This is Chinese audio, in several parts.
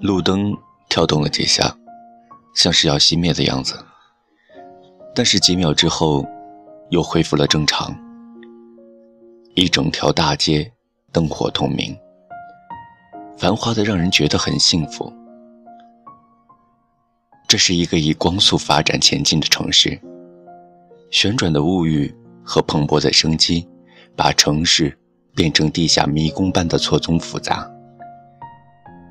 路灯跳动了几下，像是要熄灭的样子，但是几秒之后，又恢复了正常。一整条大街灯火通明，繁华的让人觉得很幸福。这是一个以光速发展前进的城市，旋转的物欲和蓬勃的生机，把城市变成地下迷宫般的错综复杂。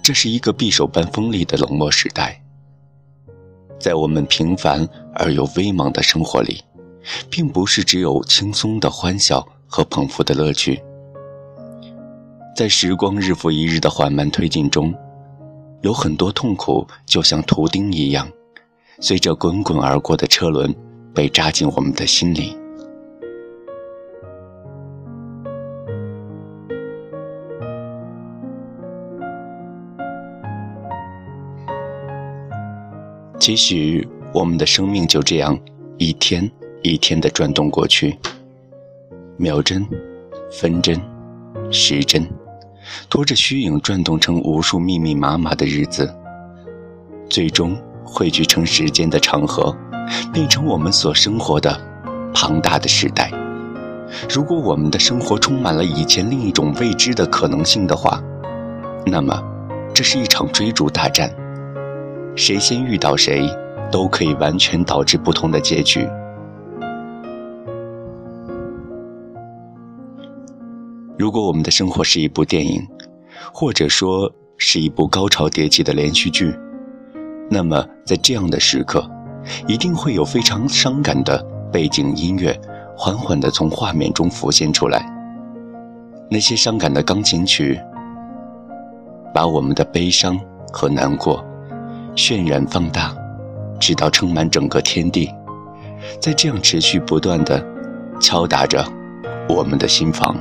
这是一个匕首般锋利的冷漠时代，在我们平凡而又微茫的生活里，并不是只有轻松的欢笑和捧腹的乐趣。在时光日复一日的缓慢推进中，有很多痛苦就像图钉一样，随着滚滚而过的车轮，被扎进我们的心里。期许我们的生命就这样一天一天的转动过去，秒针、分针、时针，拖着虚影转动成无数密密麻麻的日子，最终汇聚成时间的长河，变成我们所生活的庞大的时代。如果我们的生活充满了以前另一种未知的可能性的话，那么这是一场追逐大战。谁先遇到谁，都可以完全导致不同的结局。如果我们的生活是一部电影，或者说是一部高潮迭起的连续剧，那么在这样的时刻，一定会有非常伤感的背景音乐缓缓地从画面中浮现出来。那些伤感的钢琴曲，把我们的悲伤和难过。渲染放大，直到撑满整个天地，在这样持续不断的敲打着我们的心房。